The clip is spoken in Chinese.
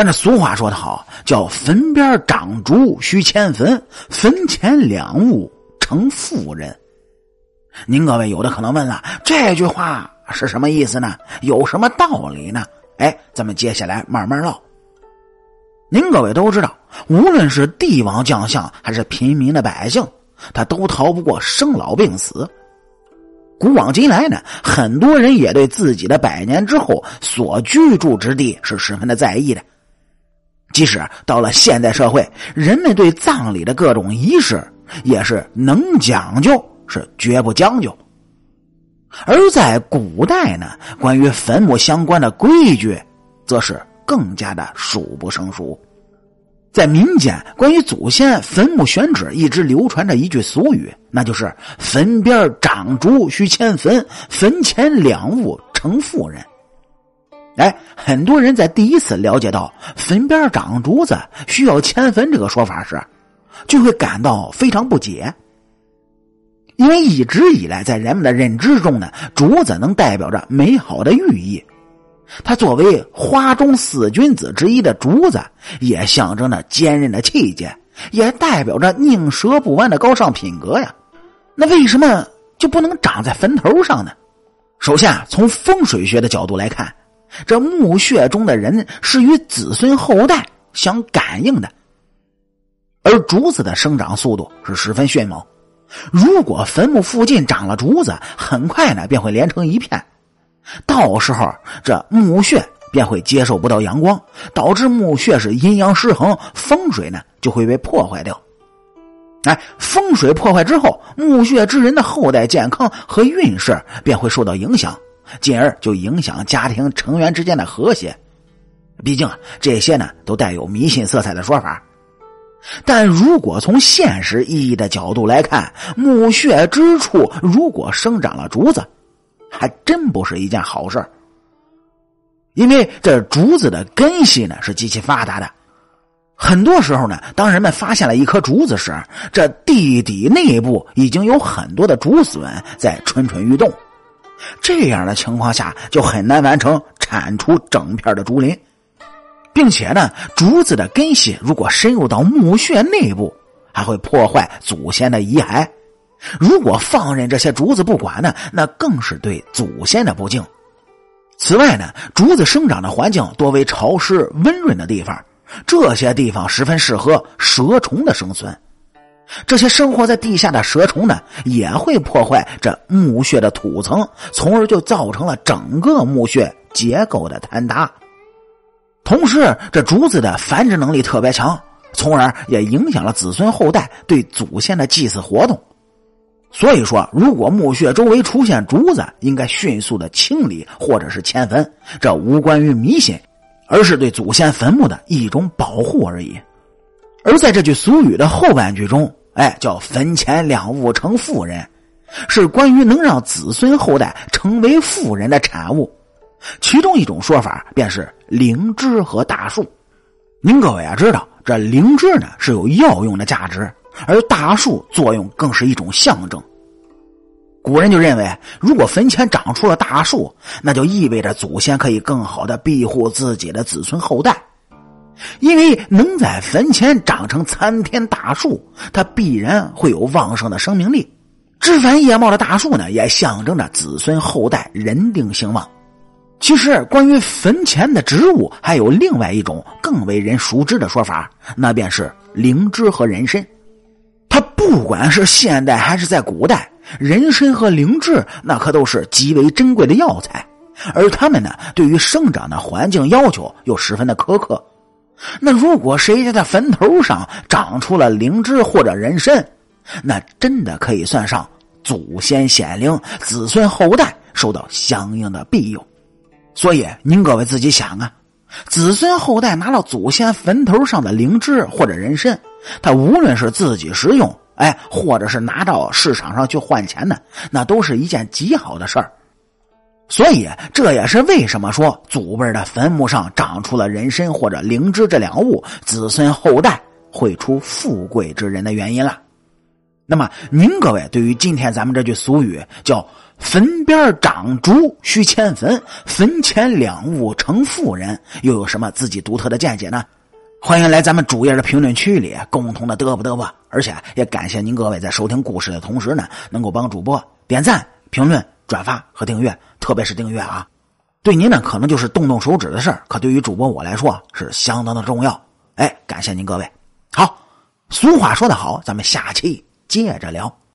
咱这俗话说得好，叫“坟边长竹须迁坟，坟前两物成妇人”。您各位有的可能问了，这句话是什么意思呢？有什么道理呢？哎，咱们接下来慢慢唠。您各位都知道，无论是帝王将相还是平民的百姓，他都逃不过生老病死。古往今来呢，很多人也对自己的百年之后所居住之地是十分的在意的。即使到了现代社会，人们对葬礼的各种仪式也是能讲究，是绝不将就。而在古代呢，关于坟墓相关的规矩，则是。更加的数不胜数，在民间，关于祖先坟墓选址一直流传着一句俗语，那就是“坟边长竹须迁坟，坟前两物成妇人”。哎，很多人在第一次了解到“坟边长竹子需要迁坟”这个说法时，就会感到非常不解，因为一直以来在人们的认知中呢，竹子能代表着美好的寓意。它作为花中四君子之一的竹子，也象征着坚韧的气节，也代表着宁折不弯的高尚品格呀。那为什么就不能长在坟头上呢？首先啊，从风水学的角度来看，这墓穴中的人是与子孙后代相感应的，而竹子的生长速度是十分迅猛。如果坟墓附近长了竹子，很快呢便会连成一片。到时候，这墓穴便会接受不到阳光，导致墓穴是阴阳失衡，风水呢就会被破坏掉。哎，风水破坏之后，墓穴之人的后代健康和运势便会受到影响，进而就影响家庭成员之间的和谐。毕竟这些呢都带有迷信色彩的说法。但如果从现实意义的角度来看，墓穴之处如果生长了竹子，还真不是一件好事因为这竹子的根系呢是极其发达的，很多时候呢，当人们发现了一棵竹子时，这地底内部已经有很多的竹笋在蠢蠢欲动，这样的情况下就很难完成铲除整片的竹林，并且呢，竹子的根系如果深入到墓穴内部，还会破坏祖先的遗骸。如果放任这些竹子不管呢，那更是对祖先的不敬。此外呢，竹子生长的环境多为潮湿温润的地方，这些地方十分适合蛇虫的生存。这些生活在地下的蛇虫呢，也会破坏这墓穴的土层，从而就造成了整个墓穴结构的坍塌。同时，这竹子的繁殖能力特别强，从而也影响了子孙后代对祖先的祭祀活动。所以说，如果墓穴周围出现竹子，应该迅速的清理或者是迁坟。这无关于迷信，而是对祖先坟墓的一种保护而已。而在这句俗语的后半句中，哎，叫“坟前两物成妇人”，是关于能让子孙后代成为妇人的产物。其中一种说法便是灵芝和大树。您各位啊，知道这灵芝呢是有药用的价值。而大树作用更是一种象征。古人就认为，如果坟前长出了大树，那就意味着祖先可以更好的庇护自己的子孙后代，因为能在坟前长成参天大树，它必然会有旺盛的生命力。枝繁叶茂的大树呢，也象征着子孙后代人丁兴旺。其实，关于坟前的植物，还有另外一种更为人熟知的说法，那便是灵芝和人参。它不管是现代还是在古代，人参和灵芝那可都是极为珍贵的药材，而它们呢，对于生长的环境要求又十分的苛刻。那如果谁家的坟头上长出了灵芝或者人参，那真的可以算上祖先显灵，子孙后代受到相应的庇佑。所以您各位自己想啊，子孙后代拿到祖先坟头上的灵芝或者人参。他无论是自己食用，哎，或者是拿到市场上去换钱的，那都是一件极好的事儿。所以，这也是为什么说祖辈的坟墓上长出了人参或者灵芝这两物，子孙后代会出富贵之人的原因了。那么，您各位对于今天咱们这句俗语叫“坟边长竹须迁坟，坟前两物成富人”，又有什么自己独特的见解呢？欢迎来咱们主页的评论区里共同的嘚啵嘚啵。而且也感谢您各位在收听故事的同时呢，能够帮主播点赞、评论、转发和订阅，特别是订阅啊，对您呢可能就是动动手指的事儿，可对于主播我来说是相当的重要。哎，感谢您各位。好，俗话说得好，咱们下期。接着聊。